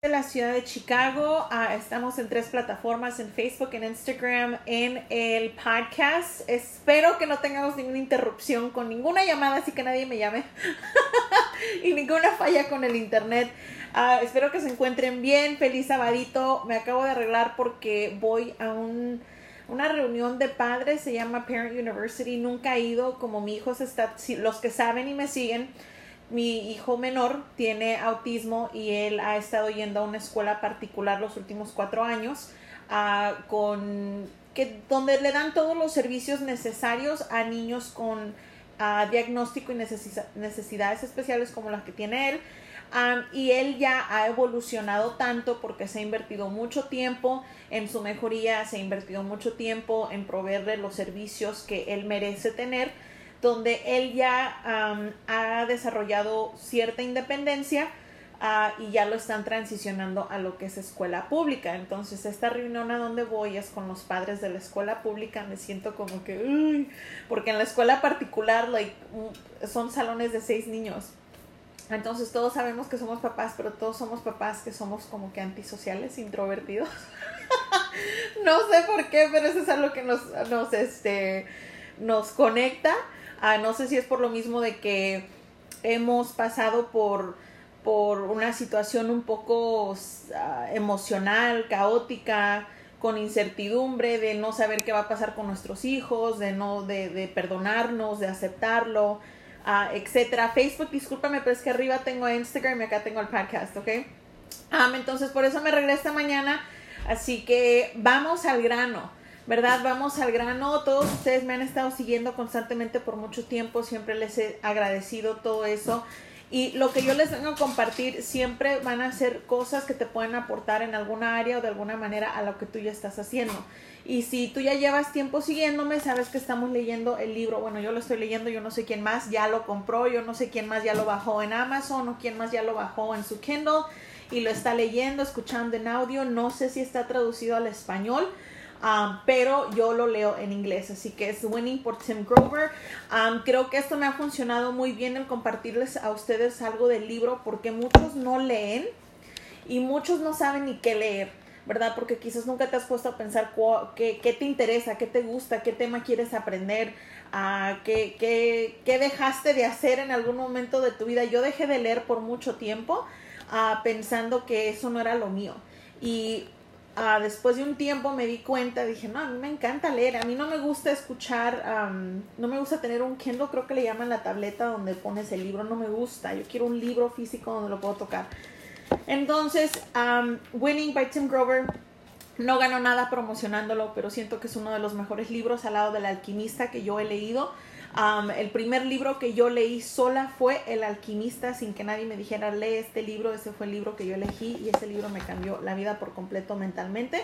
de la ciudad de Chicago. Ah, estamos en tres plataformas, en Facebook, en Instagram, en el podcast. Espero que no tengamos ninguna interrupción con ninguna llamada, así que nadie me llame. y ninguna falla con el internet. Ah, espero que se encuentren bien. Feliz sabadito. Me acabo de arreglar porque voy a un, una reunión de padres. Se llama Parent University. Nunca he ido. Como mi hijo se está... Los que saben y me siguen mi hijo menor tiene autismo y él ha estado yendo a una escuela particular los últimos cuatro años uh, con que donde le dan todos los servicios necesarios a niños con uh, diagnóstico y necesidades especiales como las que tiene él. Um, y él ya ha evolucionado tanto porque se ha invertido mucho tiempo en su mejoría, se ha invertido mucho tiempo en proveerle los servicios que él merece tener donde él ya ha desarrollado cierta independencia ah, y ya lo están transicionando a lo que es escuela pública. Entonces, esta reunión a donde voy es con los padres de la escuela pública. Me siento como que, porque en la escuela particular like, son salones de seis niños. Entonces todos sabemos que somos papás, pero todos somos papás que somos como que antisociales, introvertidos. no sé por qué, pero eso es algo que nos, nos, este, nos conecta. Ah, no sé si es por lo mismo de que hemos pasado por, por una situación un poco ah, emocional, caótica, con incertidumbre, de no saber qué va a pasar con nuestros hijos, de no, de, de perdonarnos, de aceptarlo, uh, etcétera. Facebook, discúlpame, pero es que arriba tengo Instagram y acá tengo el podcast, ¿ok? entonces por eso me regreso mañana. Así que vamos al grano. ¿Verdad? Vamos al grano. Todos ustedes me han estado siguiendo constantemente por mucho tiempo. Siempre les he agradecido todo eso. Y lo que yo les vengo a compartir siempre van a ser cosas que te pueden aportar en alguna área o de alguna manera a lo que tú ya estás haciendo. Y si tú ya llevas tiempo siguiéndome, sabes que estamos leyendo el libro. Bueno, yo lo estoy leyendo, yo no sé quién más ya lo compró, yo no sé quién más ya lo bajó en Amazon o quién más ya lo bajó en su Kindle y lo está leyendo, escuchando en audio. No sé si está traducido al español Um, pero yo lo leo en inglés, así que es Winning por Tim Grover. Um, creo que esto me ha funcionado muy bien el compartirles a ustedes algo del libro porque muchos no leen y muchos no saben ni qué leer. ¿verdad? Porque quizás nunca te has puesto a pensar qué, qué, te interesa, qué te gusta, qué tema quieres aprender, uh, qué, qué, qué, dejaste de hacer en algún momento de tu vida. Yo dejé de leer por mucho tiempo pensando que eso no era lo mío. Y Ah, después de un tiempo me di cuenta, dije, no, a mí me encanta leer, a mí no me gusta escuchar, no me gusta tener un Kindle, creo que le llaman la tableta donde pones el libro, no me gusta, yo quiero un libro físico donde lo puedo tocar. Entonces, Winning by Tim Grover, no ganó nada promocionándolo, pero siento que es uno de los mejores libros al lado del alquimista que yo he leído el primer libro que yo leí sola fue El alquimista, sin que nadie me dijera, lee este libro, ese fue el libro que yo elegí y ese libro me cambió la vida por completo mentalmente.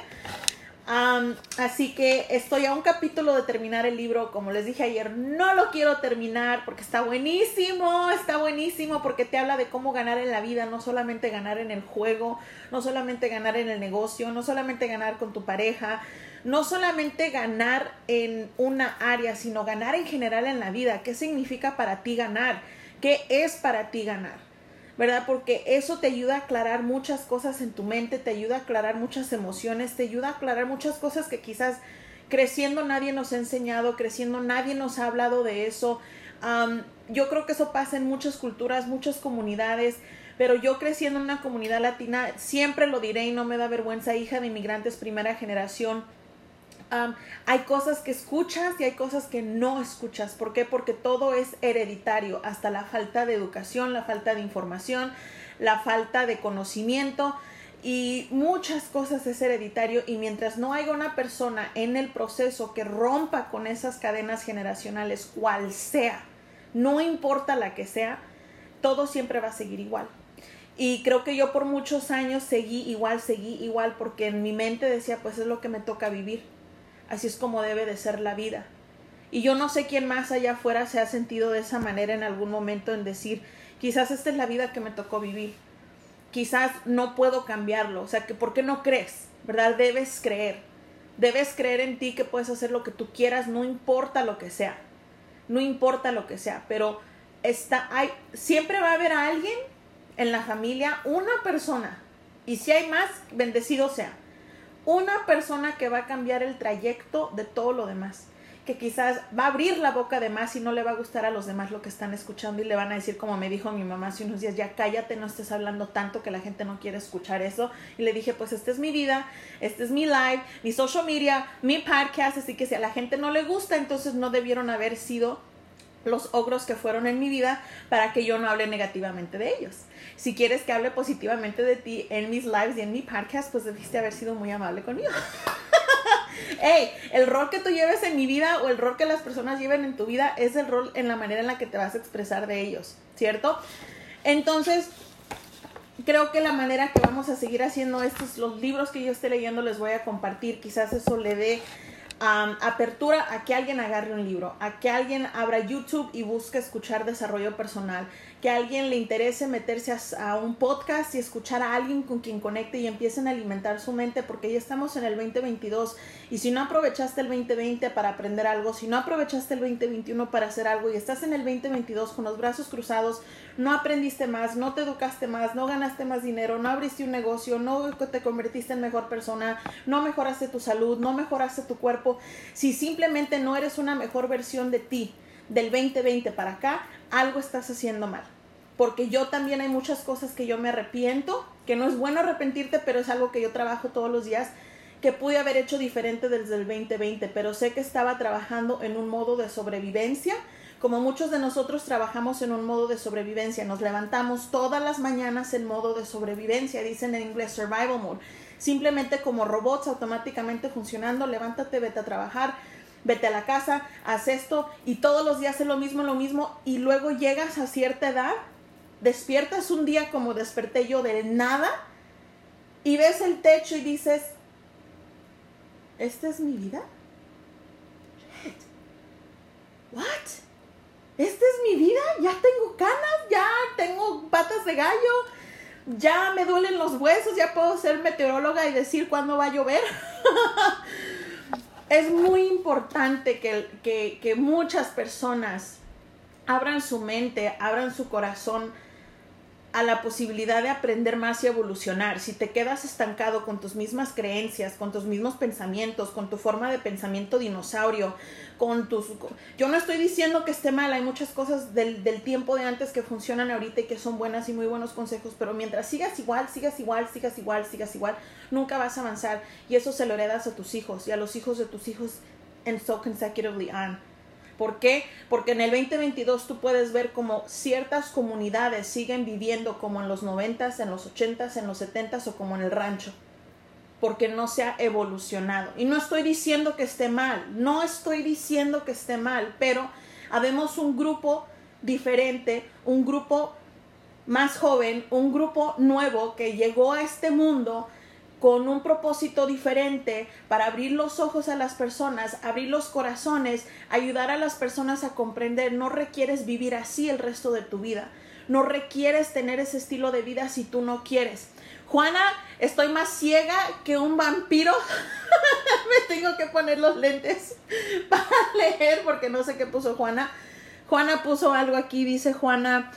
así que estoy a un capítulo de terminar el libro, como les dije ayer, no lo quiero terminar porque está buenísimo, está buenísimo porque te habla de cómo ganar en la vida, no solamente ganar en el juego, no solamente ganar en el negocio, no solamente ganar con tu pareja, no solamente ganar en una área, sino ganar en general en la vida. ¿Qué significa para ti ganar? ¿Qué es para ti ganar? ¿Verdad? Porque eso te ayuda a aclarar muchas cosas en tu mente, te ayuda a aclarar muchas emociones, te ayuda a aclarar muchas cosas que quizás creciendo nadie nos ha enseñado, creciendo nadie nos ha hablado de eso. yo creo que eso pasa en muchas culturas, muchas comunidades, pero yo creciendo en una comunidad latina, siempre lo diré y no me da vergüenza, hija de inmigrantes primera generación, hay cosas que escuchas y hay cosas que no escuchas. ¿Por qué? Porque todo es hereditario, hasta la falta de educación, la falta de información, la falta de conocimiento y muchas cosas es hereditario y mientras no haya una persona en el proceso que rompa con esas cadenas generacionales, cual sea, no importa la que sea, todo siempre va a seguir igual. Y creo que yo por muchos años seguí igual, seguí igual, porque en mi mente decía, pues es lo que me toca vivir Así es como debe de ser la vida. Y yo no sé quién más allá afuera se ha sentido de esa manera en algún momento en decir, quizás esta es la vida que me tocó vivir. Quizás no puedo cambiarlo. O sea, que ¿por qué no crees? ¿Verdad? Debes creer. Debes creer en ti que puedes hacer lo que tú quieras, no importa lo que sea. No importa lo que sea, pero está hay siempre va a haber alguien en la familia, una persona Y si hay más, bendecido sea. Una persona que va a cambiar el trayecto de todo lo demás que quizás va a abrir la boca de más y no le va a gustar a los demás lo que están escuchando y le van a decir como me dijo mi mamá hace unos días, ya cállate, no estés hablando tanto que la gente no quiere escuchar eso. Y le dije, pues esta es mi vida, este es mi live, mi social media, mi podcast, así que si a la gente no le gusta, entonces no debieron haber sido los ogros que fueron en mi vida para que yo no hable negativamente de ellos. Si quieres que hable positivamente de ti en mis lives y en mi podcast, pues debiste haber sido muy amable conmigo. hey, el rol que tú lleves en mi vida o el rol que las personas lleven en tu vida es el rol en la manera en la que te vas a expresar de ellos, ¿cierto? Entonces, creo que la manera que vamos a seguir haciendo estos, los libros que yo esté leyendo les voy a compartir, quizás eso le dé apertura a que alguien agarre un libro, a que alguien abra YouTube y busque escuchar desarrollo personal, que a alguien le interese meterse a, un podcast y escuchar a alguien con quien conecte y empiecen a alimentar su mente porque ya estamos en el 2022 y si no aprovechaste el 2020 para aprender algo, si no aprovechaste el 2021 para hacer algo y estás en el 2022 con los brazos cruzados, no aprendiste más, no te educaste más, no ganaste más dinero, no abriste un negocio, no te convertiste en mejor persona, no mejoraste tu salud, no mejoraste tu cuerpo, si simplemente no eres una mejor versión de ti del 2020 para acá, algo estás haciendo mal porque yo también hay muchas cosas que yo me arrepiento, que no es bueno arrepentirte, pero es algo que yo trabajo todos los días, que pude haber hecho diferente desde el 2020, pero sé que estaba trabajando en un modo de sobrevivencia, como muchos de nosotros trabajamos en un modo de sobrevivencia, nos levantamos todas las mañanas en modo de sobrevivencia, dicen en inglés survival mode, simplemente como robots automáticamente funcionando, levántate, vete a trabajar, vete a la casa, haz esto y todos los días es lo mismo, lo mismo y luego llegas a cierta edad despiertas un día como desperté yo de nada y ves el techo y dices, ¿esta es mi vida? ¿What? ¿Esta es mi vida? Ya tengo canas, ya tengo patas de gallo, ya me duelen los huesos, ya puedo ser meteoróloga y decir cuándo va a llover. es muy importante que, que, que muchas personas abran su mente, abran su corazón a la posibilidad de aprender más y evolucionar. Si te quedas estancado con tus mismas creencias, con tus mismos pensamientos, con tu forma de pensamiento dinosaurio, con tus... Yo no estoy diciendo que esté mal, hay muchas cosas del, del tiempo de antes que funcionan ahorita y que son buenas y muy buenos consejos, pero mientras sigas igual, sigas igual, sigas igual, sigas igual, nunca vas a avanzar y eso se lo heredas a tus hijos y a los hijos de tus hijos and so consecutively on. ¿Por qué? Porque en el 2022 tú puedes ver como ciertas comunidades siguen viviendo como en los 90s, en los 80s, en los 70s o como en el rancho. Porque no se ha evolucionado. Y no estoy diciendo que esté mal, no estoy diciendo que esté mal, pero habemos un grupo diferente, un grupo más joven, un grupo nuevo que llegó a este mundo con un propósito diferente para abrir los ojos a las personas, abrir los corazones, ayudar a las personas a comprender. No requieres vivir así el resto de tu vida. No requieres tener ese estilo de vida si tú no quieres. Juana, estoy más ciega que un vampiro. Me tengo que poner los lentes para leer porque no sé qué puso Juana. Juana puso algo aquí, dice Juana,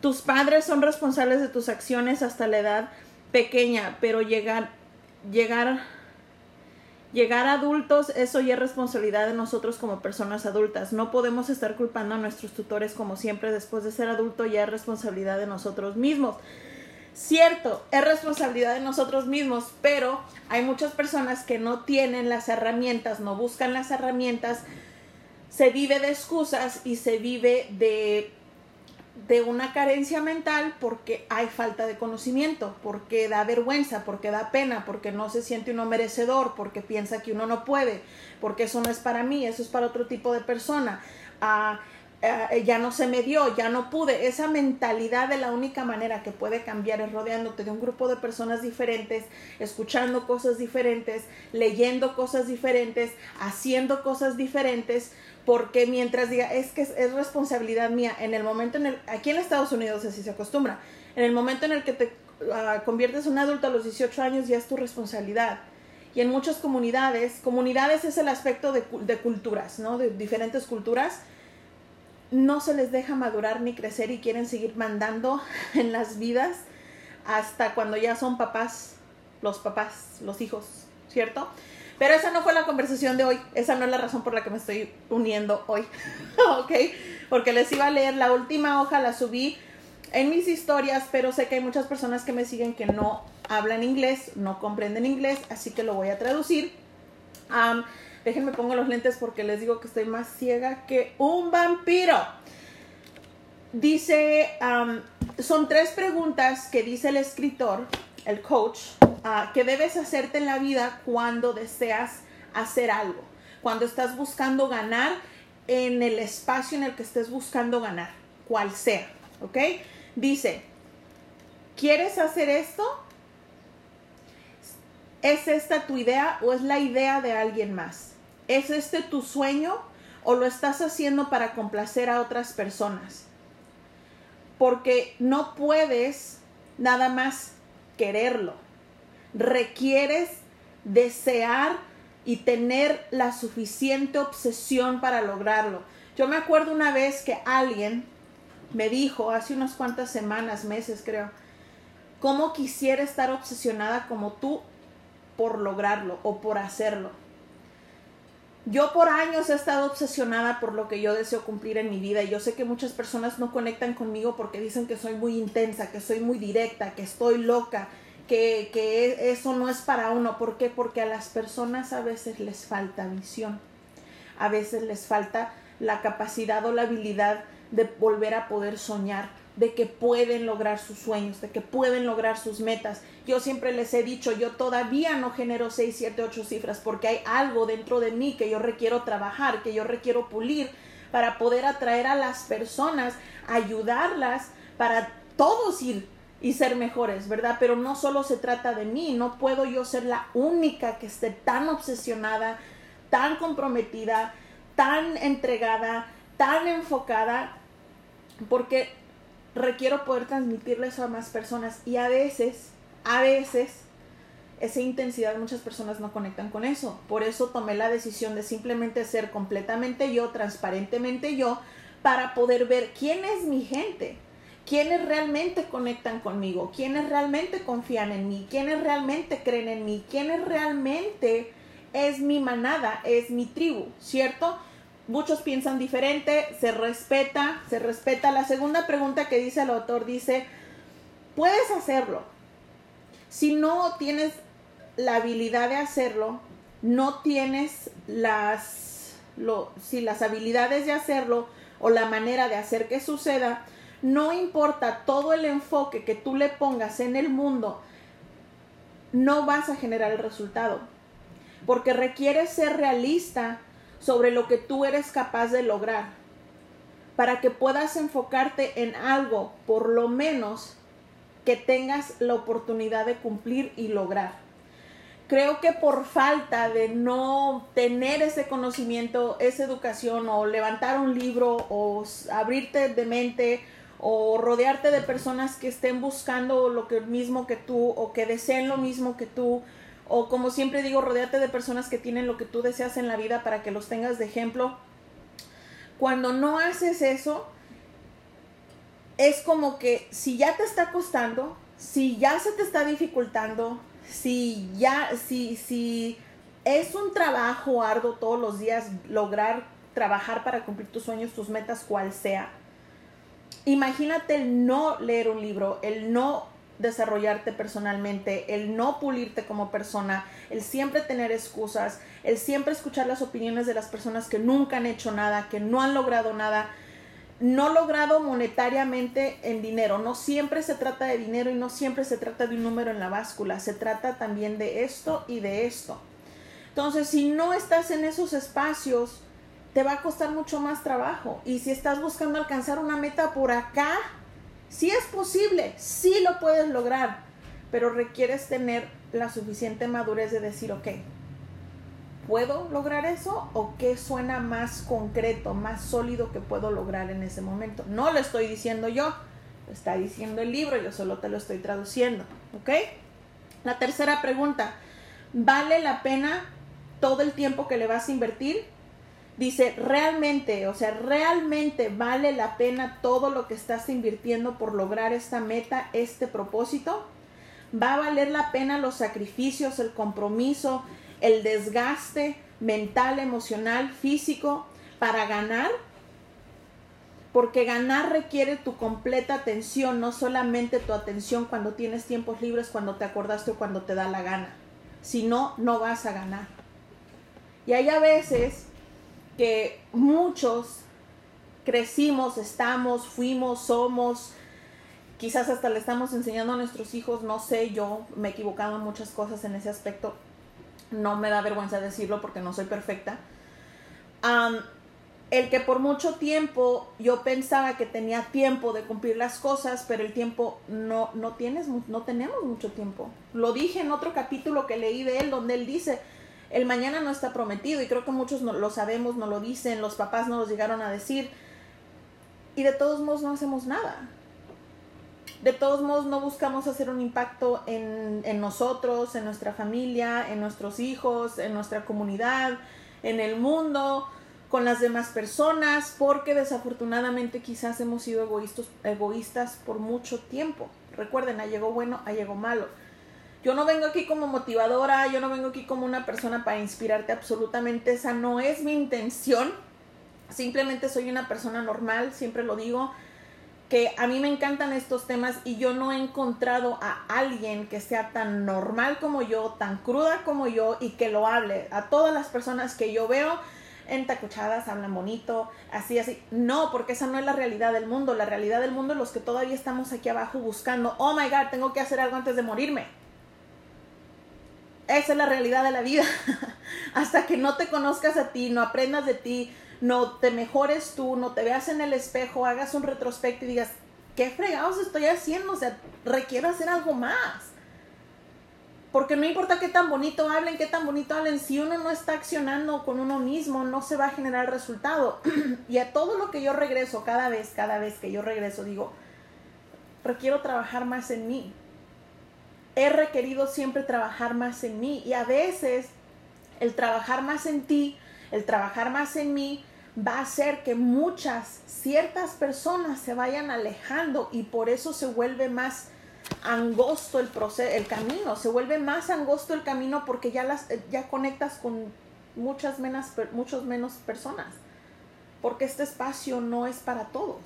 tus padres son responsables de tus acciones hasta la edad pequeña, pero llegar llegar, llegar a adultos, eso ya es responsabilidad de nosotros como personas adultas. No podemos estar culpando a nuestros tutores como siempre. Después de ser adulto ya es responsabilidad de nosotros mismos. Cierto, es responsabilidad de nosotros mismos, pero hay muchas personas que no tienen las herramientas, no buscan las herramientas, se vive de excusas y se vive de de una carencia mental porque hay falta de conocimiento, porque da vergüenza, porque da pena, porque no se siente uno merecedor, porque piensa que uno no puede, porque eso no es para mí, eso es para otro tipo de persona. Ah, ah, ya no se me dio, ya no pude. Esa mentalidad de la única manera que puede cambiar es rodeándote de un grupo de personas diferentes, escuchando cosas diferentes, leyendo cosas diferentes, haciendo cosas diferentes, porque mientras diga, es que es, responsabilidad mía, en el momento en el, aquí en Estados Unidos así se acostumbra, en el momento en el que te ah, conviertes en un adulto a los 18 años ya es tu responsabilidad. Y en muchas comunidades, comunidades es el aspecto de, de culturas, ¿no? De diferentes culturas, no se les deja madurar ni crecer y quieren seguir mandando en las vidas hasta cuando ya son papás, los papás, los hijos, ¿cierto? Pero esa no fue la conversación de hoy, esa no es la razón por la que me estoy uniendo hoy, ¿ok? Porque les iba a leer la última hoja, la subí en mis historias, pero sé que hay muchas personas que me siguen que no hablan inglés, no comprenden inglés, así que lo voy a traducir. déjenme pongo los lentes porque les digo que estoy más ciega que un vampiro. Dice, son tres preguntas que dice el escritor, el coach, que debes hacerte en la vida cuando deseas hacer algo, cuando estás buscando ganar en el espacio en el que estés buscando ganar, cual sea, ¿ok? Dice, ¿quieres hacer esto? ¿Es esta tu idea o es la idea de alguien más? ¿Es este tu sueño o lo estás haciendo para complacer a otras personas? porque no puedes nada más quererlo. Requieres desear y tener la suficiente obsesión para lograrlo. Yo me acuerdo una vez que alguien me dijo, hace unas cuantas semanas, meses creo, cómo quisiera estar obsesionada como tú por lograrlo o por hacerlo. Yo por años he estado obsesionada por lo que yo deseo cumplir en mi vida y yo sé que muchas personas no conectan conmigo porque dicen que soy muy intensa, que soy muy directa, que estoy loca, que, que eso no es para uno. ¿Por qué? Porque a las personas a veces les falta visión, a veces les falta la capacidad o la habilidad de volver a poder soñar, de que pueden lograr sus sueños, de que pueden lograr sus metas. Yo siempre les he dicho, yo todavía no genero 6, 7, 8 cifras porque hay algo dentro de mí que yo requiero trabajar, que yo requiero pulir para poder atraer a las personas, ayudarlas para todos ir y ser mejores, ¿verdad? Pero no solo se trata de mí, no puedo yo ser la única que esté tan obsesionada, tan comprometida, tan entregada, tan enfocada, porque requiero poder transmitirle eso a más personas y a veces, a veces, esa intensidad muchas personas no conectan con eso. Por eso tomé la decisión de simplemente ser completamente yo, transparentemente yo, para poder ver quién es mi gente, quiénes realmente conectan conmigo, quiénes realmente confían en mí, quiénes realmente creen en mí, quiénes realmente es mi manada, es mi tribu, ¿cierto? muchos piensan diferente, se respeta, se respeta. La segunda pregunta que dice el autor dice, puedes hacerlo. Si no tienes la habilidad de hacerlo, no tienes las, si las habilidades de hacerlo o la manera de hacer que suceda, no importa todo el enfoque que tú le pongas en el mundo, no vas a generar el resultado. Porque requiere ser realista sobre lo que tú eres capaz de lograr, para que puedas enfocarte en algo, por lo menos, que tengas la oportunidad de cumplir y lograr. Creo que por falta de no tener ese conocimiento, esa educación o levantar un libro o abrirte de mente o rodearte de personas que estén buscando lo que mismo que tú o que deseen lo mismo que tú, o como siempre digo, rodeate de personas que tienen lo que tú deseas en la vida para que los tengas de ejemplo. Cuando no haces eso, es como que si ya te está costando, si ya se te está dificultando, si ya, si, si es un trabajo arduo todos los días lograr trabajar para cumplir tus sueños, tus metas, cual sea. Imagínate el no leer un libro, el no desarrollarte personalmente, el no pulirte como persona, el siempre tener excusas, el siempre escuchar las opiniones de las personas que nunca han hecho nada, que no han logrado nada, no logrado monetariamente en dinero. No siempre se trata de dinero y no siempre se trata de un número en la báscula, se trata también de esto y de esto. Entonces, si no estás en esos espacios, te va a costar mucho más trabajo. Y si estás buscando alcanzar una meta por acá, si es posible, sí lo puedes lograr, pero requieres tener la suficiente madurez de decir, ok, ¿puedo lograr eso? ¿O qué suena más concreto, más sólido que puedo lograr en ese momento? No lo estoy diciendo yo, lo está diciendo el libro, yo solo te lo estoy traduciendo, ¿ok? La tercera pregunta, ¿vale la pena todo el tiempo que le vas a invertir? Dice, realmente, o sea, realmente vale la pena todo lo que estás invirtiendo por lograr esta meta, este propósito. Va a valer la pena los sacrificios, el compromiso, el desgaste mental, emocional, físico para ganar. Porque ganar requiere tu completa atención, no solamente tu atención cuando tienes tiempos libres, cuando te acordaste o cuando te da la gana. Si no, no vas a ganar. Y hay a veces que muchos crecimos, estamos, fuimos, somos, quizás hasta le estamos enseñando a nuestros hijos, no sé, yo me he equivocado en muchas cosas en ese aspecto, no me da vergüenza decirlo porque no soy perfecta. el que por mucho tiempo yo pensaba que tenía tiempo de cumplir las cosas, pero el tiempo no, no tienes, no tenemos mucho tiempo. Lo dije en otro capítulo que leí de él, donde él dice, el mañana no está prometido y creo que muchos no, lo sabemos, no lo dicen, los papás no los llegaron a decir y de todos modos no hacemos nada. De todos modos no buscamos hacer un impacto en, nosotros, en nuestra familia, en nuestros hijos, en nuestra comunidad, en el mundo, con las demás personas, porque desafortunadamente quizás hemos sido egoístas, egoístas por mucho tiempo. Recuerden, a llegó bueno, a llegó malo yo no vengo aquí como motivadora, yo no vengo aquí como una persona para inspirarte absolutamente, esa no es mi intención. Simplemente soy una persona normal, siempre lo digo, que a mí me encantan estos temas y yo no he encontrado a alguien que sea tan normal como yo, tan cruda como yo y que lo hable. A todas las personas que yo veo en tacuchadas hablan bonito, así, así. No, porque esa no es la realidad del mundo. La realidad del mundo es los que todavía estamos aquí abajo buscando, oh my god, tengo que hacer algo antes de morirme esa es la realidad de la vida. Hasta que no te conozcas a ti, no aprendas de ti, no te mejores tú, no te veas en el espejo, hagas un retrospecto y digas, ¿qué fregados estoy haciendo? O sea, requiero hacer algo más. Porque no importa qué tan bonito hablen, qué tan bonito hablen, si uno no está accionando con uno mismo, no se va a generar resultado. y a todo lo que yo regreso, cada vez, cada vez que yo regreso, digo, requiero trabajar más en mí he requerido siempre trabajar más en mí y a veces el trabajar más en ti, el trabajar más en mí va a hacer que muchas, ciertas personas se vayan alejando y por eso se vuelve más angosto el proceso, el camino, se vuelve más angosto el camino porque ya las ya conectas con muchas menos muchos menos personas. Porque este espacio no es para todos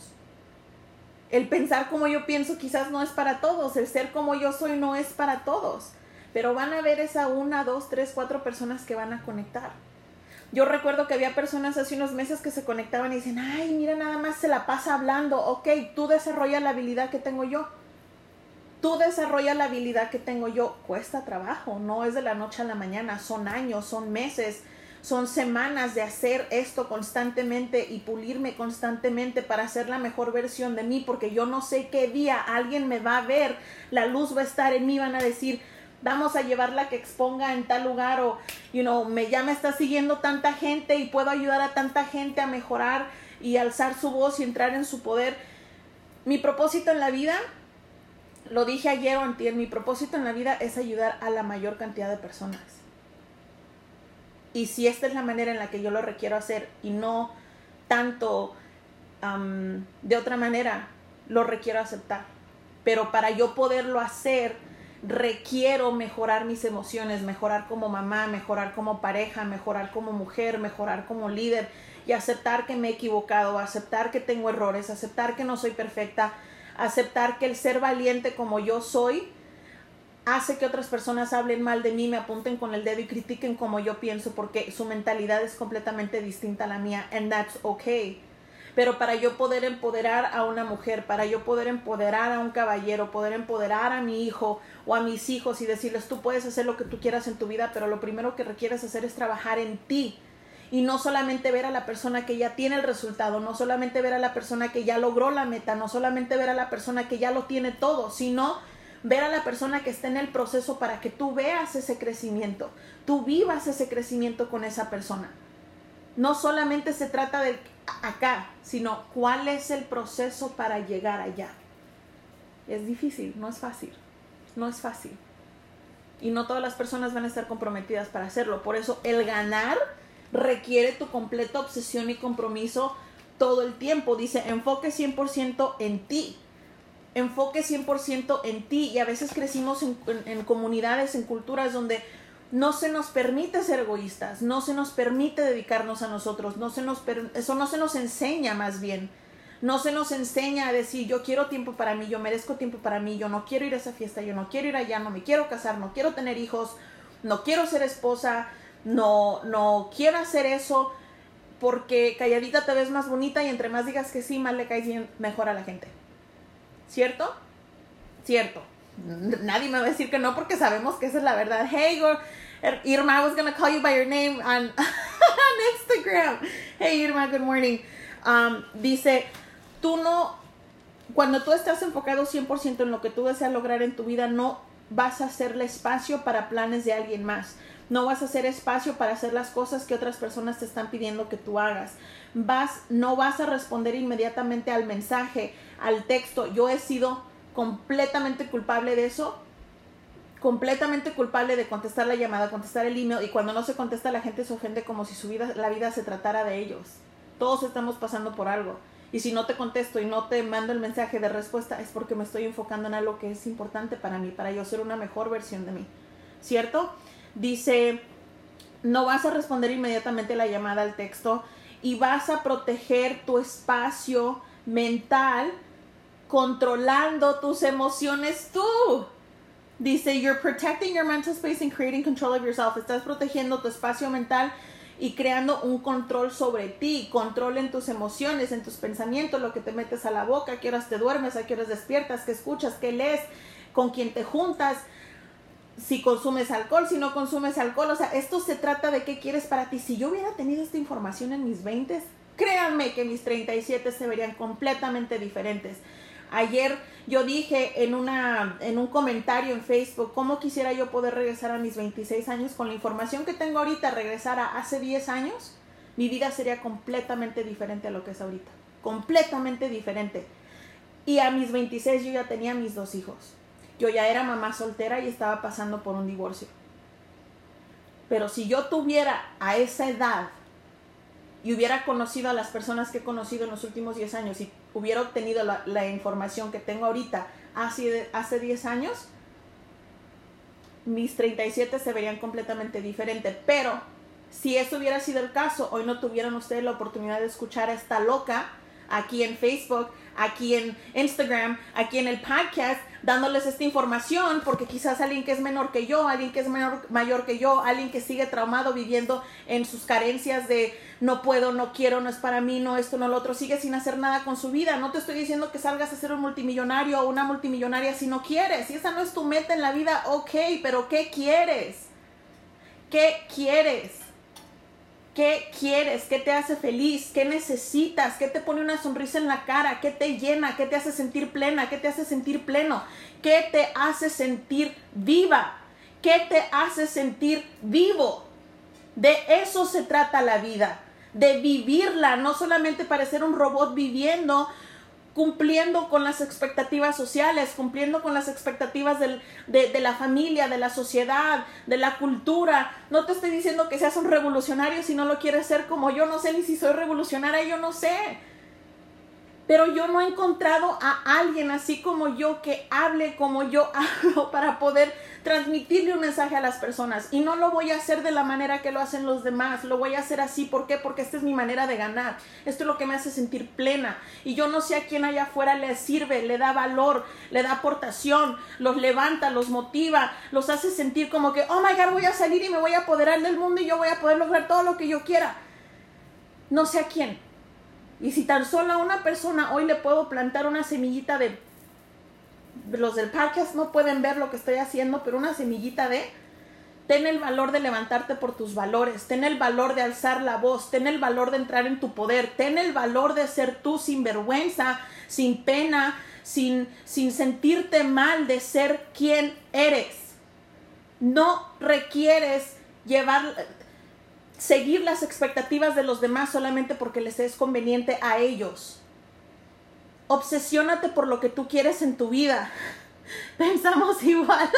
el pensar como yo pienso quizás no es para todos, el ser como yo soy no es para todos, pero van a haber esa una, dos, tres, cuatro personas que van a conectar. Yo recuerdo que había personas hace unos meses que se conectaban y dicen, ay, mira, nada más se la pasa hablando, ok, tú desarrolla la habilidad que tengo yo. Tú desarrolla la habilidad que tengo yo. Cuesta trabajo, no es de la noche a la mañana, son años, son meses, son semanas de hacer esto constantemente y pulirme constantemente para ser la mejor versión de mí, porque yo no sé qué día alguien me va a ver, la luz va a estar en mí, van a decir, vamos a llevarla que exponga en tal lugar o, you know, me, ya me está siguiendo tanta gente y puedo ayudar a tanta gente a mejorar y alzar su voz y entrar en su poder. Mi propósito en la vida, lo dije ayer o antier, mi propósito en la vida es ayudar a la mayor cantidad de personas y si esta es la manera en la que yo lo requiero hacer y no tanto de otra manera, lo requiero aceptar. Pero para yo poderlo hacer, requiero mejorar mis emociones, mejorar como mamá, mejorar como pareja, mejorar como mujer, mejorar como líder y aceptar que me he equivocado, aceptar que tengo errores, aceptar que no soy perfecta, aceptar que el ser valiente como yo soy hace que otras personas hablen mal de mí, me apunten con el dedo y critiquen como yo pienso porque su mentalidad es completamente distinta a la mía and that's okay. Pero para yo poder empoderar a una mujer, para yo poder empoderar a un caballero, poder empoderar a mi hijo o a mis hijos y decirles tú puedes hacer lo que tú quieras en tu vida, pero lo primero que requieres hacer es trabajar en ti y no solamente ver a la persona que ya tiene el resultado, no solamente ver a la persona que ya logró la meta, no solamente ver a la persona que ya lo tiene todo, sino ver a la persona que está en el proceso para que tú veas ese crecimiento, tú vivas ese crecimiento con esa persona. No solamente se trata de acá, sino cuál es el proceso para llegar allá. Es difícil, no es fácil, no es fácil. Y no todas las personas van a estar comprometidas para hacerlo. Por eso el ganar requiere tu completa obsesión y compromiso todo el tiempo. Dice, enfoque 100% en ti enfoque 100% en ti y a veces crecimos en, comunidades, en culturas donde no se nos permite ser egoístas, no se nos permite dedicarnos a nosotros, no se nos eso no se nos enseña más bien. No se nos enseña a decir yo quiero tiempo para mí, yo merezco tiempo para mí, yo no quiero ir a esa fiesta, yo no quiero ir allá, no me quiero casar, no quiero tener hijos, no quiero ser esposa, no, no quiero hacer eso porque calladita te ves más bonita y entre más digas que sí, más le caes bien mejor a la gente. ¿Cierto? Cierto. Nadie me va a decir que no porque sabemos que esa es la verdad. Hey, Irma, I was going to call you by your name on, on Instagram. Hey, Irma, good morning. Um, dice, tú no, cuando tú estás enfocado 100% en lo que tú deseas lograr en tu vida, no vas a hacerle espacio para planes de alguien más. No vas a hacer espacio para hacer las cosas que otras personas te están pidiendo que tú hagas. Vas, no vas a responder inmediatamente al mensaje, al texto. Yo he sido completamente culpable de eso. Completamente culpable de contestar la llamada, contestar el email y cuando no se contesta la gente se ofende como si su vida, la vida se tratara de ellos. Todos estamos pasando por algo. Y si no te contesto y no te mando el mensaje de respuesta es porque me estoy enfocando en algo que es importante para mí, para yo ser una mejor versión de mí. ¿Cierto? Dice, no vas a responder inmediatamente la llamada al texto y vas a proteger tu espacio mental controlando tus emociones tú. Dice, you're protecting your mental space and creating control of yourself. Estás protegiendo tu espacio mental y creando un control sobre ti, control en tus emociones, en tus pensamientos, lo que te metes a la boca, a qué horas te duermes, a qué horas despiertas, qué escuchas, qué lees, con quién te juntas, si consumes alcohol, si no consumes alcohol, o sea, esto se trata de qué quieres para ti. Si yo hubiera tenido esta información en mis 20, créanme que mis 37 se verían completamente diferentes. Ayer yo dije en, una, en un comentario en Facebook cómo quisiera yo poder regresar a mis 26 años con la información que tengo ahorita, regresar a hace 10 años, mi vida sería completamente diferente a lo que es ahorita. Completamente diferente. Y a mis 26 yo ya tenía mis dos hijos yo ya era mamá soltera y estaba pasando por un divorcio. Pero si yo tuviera a esa edad y hubiera conocido a las personas que he conocido en los últimos 10 años y hubiera obtenido la, información que tengo ahorita hace, hace 10 años, mis 37 se verían completamente diferentes. Pero si eso hubiera sido el caso, hoy no tuvieran ustedes la oportunidad de escuchar a esta loca aquí en Facebook, aquí en Instagram, aquí en el podcast, dándoles esta información, porque quizás alguien que es menor que yo, alguien que es menor, mayor que yo, alguien que sigue traumado viviendo en sus carencias de no puedo, no quiero, no es para mí, no esto, no lo otro, sigue sin hacer nada con su vida. No te estoy diciendo que salgas a ser un multimillonario o una multimillonaria si no quieres. Si esa no es tu meta en la vida, ok, pero ¿qué quieres? ¿Qué quieres? ¿Qué quieres? ¿Qué te hace feliz? ¿Qué necesitas? ¿Qué te pone una sonrisa en la cara? ¿Qué te llena? ¿Qué te hace sentir plena? ¿Qué te hace sentir pleno? ¿Qué te hace sentir viva? ¿Qué te hace sentir vivo? De eso se trata la vida, de vivirla, no solamente parecer un robot viviendo cumpliendo con las expectativas sociales, cumpliendo con las expectativas de, de, la familia, de la sociedad, de la cultura. No te estoy diciendo que seas un revolucionario si no lo quieres ser como yo, no sé ni si soy revolucionaria, yo no sé. Pero yo no he encontrado a alguien así como yo que hable como yo hablo para poder transmitirle un mensaje a las personas. Y no lo voy a hacer de la manera que lo hacen los demás. Lo voy a hacer así. ¿Por qué? Porque esta es mi manera de ganar. Esto es lo que me hace sentir plena. Y yo no sé a quién allá afuera le sirve, le da valor, le da aportación, los levanta, los motiva, los hace sentir como que, oh my God, voy a salir y me voy a apoderar del mundo y yo voy a poder lograr todo lo que yo quiera. No sé a quién. Y si tan solo a una persona hoy le puedo plantar una semillita de los del podcast no pueden ver lo que estoy haciendo, pero una semillita de ten el valor de levantarte por tus valores, ten el valor de alzar la voz, ten el valor de entrar en tu poder, ten el valor de ser tú sin vergüenza, sin pena, sin, sin sentirte mal de ser quien eres. No requieres llevar, seguir las expectativas de los demás solamente porque les es conveniente a ellos. Obsesiónate por lo que tú quieres en tu vida. Pensamos igual.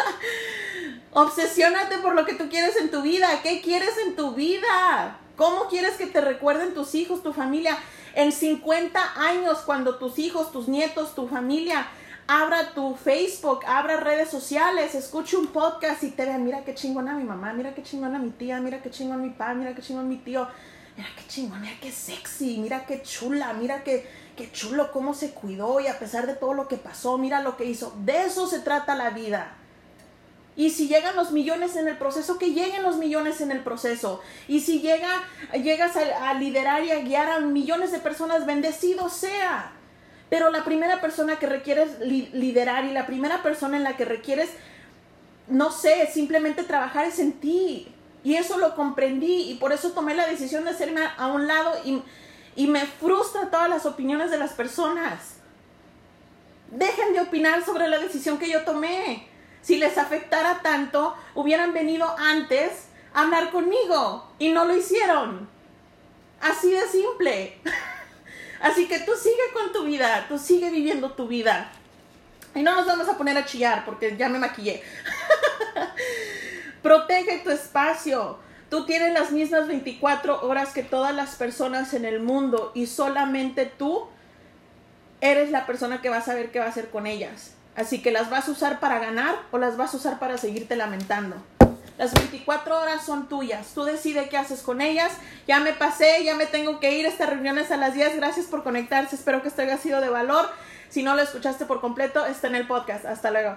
Obsesiónate por lo que tú quieres en tu vida. ¿Qué quieres en tu vida? ¿Cómo quieres que te recuerden tus hijos, tu familia? En 50 años, cuando tus hijos, tus nietos, tu familia abra tu Facebook, abra redes sociales, escuche un podcast y te vean, mira qué chingona mi mamá, mira qué chingona mi tía, mira qué chingón mi papá, mira qué chingón mi tío, mira qué chingón, mira qué sexy, mira qué chula, mira qué, qué chulo cómo se cuidó y a pesar de todo lo que pasó, mira lo que hizo. De eso se trata la vida. Y si llegan los millones en el proceso, que lleguen los millones en el proceso. Y si llega, llegas a, a liderar y a guiar a millones de personas, bendecido sea. Pero la primera persona que requieres liderar y la primera persona en la que requieres, no sé, simplemente trabajar es en ti. Y eso lo comprendí y por eso tomé la decisión de hacerme a un lado y, y me frustra todas las opiniones de las personas. Dejen de opinar sobre la decisión que yo tomé. Si les afectara tanto, hubieran venido antes a hablar conmigo y no lo hicieron. Así de simple. Así que tú sigue con tu vida, tú sigue viviendo tu vida. Y no nos vamos a poner a chillar porque ya me maquillé. Protege tu espacio. Tú tienes las mismas 24 horas que todas las personas en el mundo y solamente tú eres la persona que va a saber qué va a hacer con ellas. Así que las vas a usar para ganar o las vas a usar para seguirte lamentando. Las 24 horas son tuyas. Tú decides qué haces con ellas. Ya me pasé, ya me tengo que ir. Esta reunión es a las 10. Gracias por conectarse. Espero que esto haya sido de valor. Si no lo escuchaste por completo, está en el podcast. Hasta luego.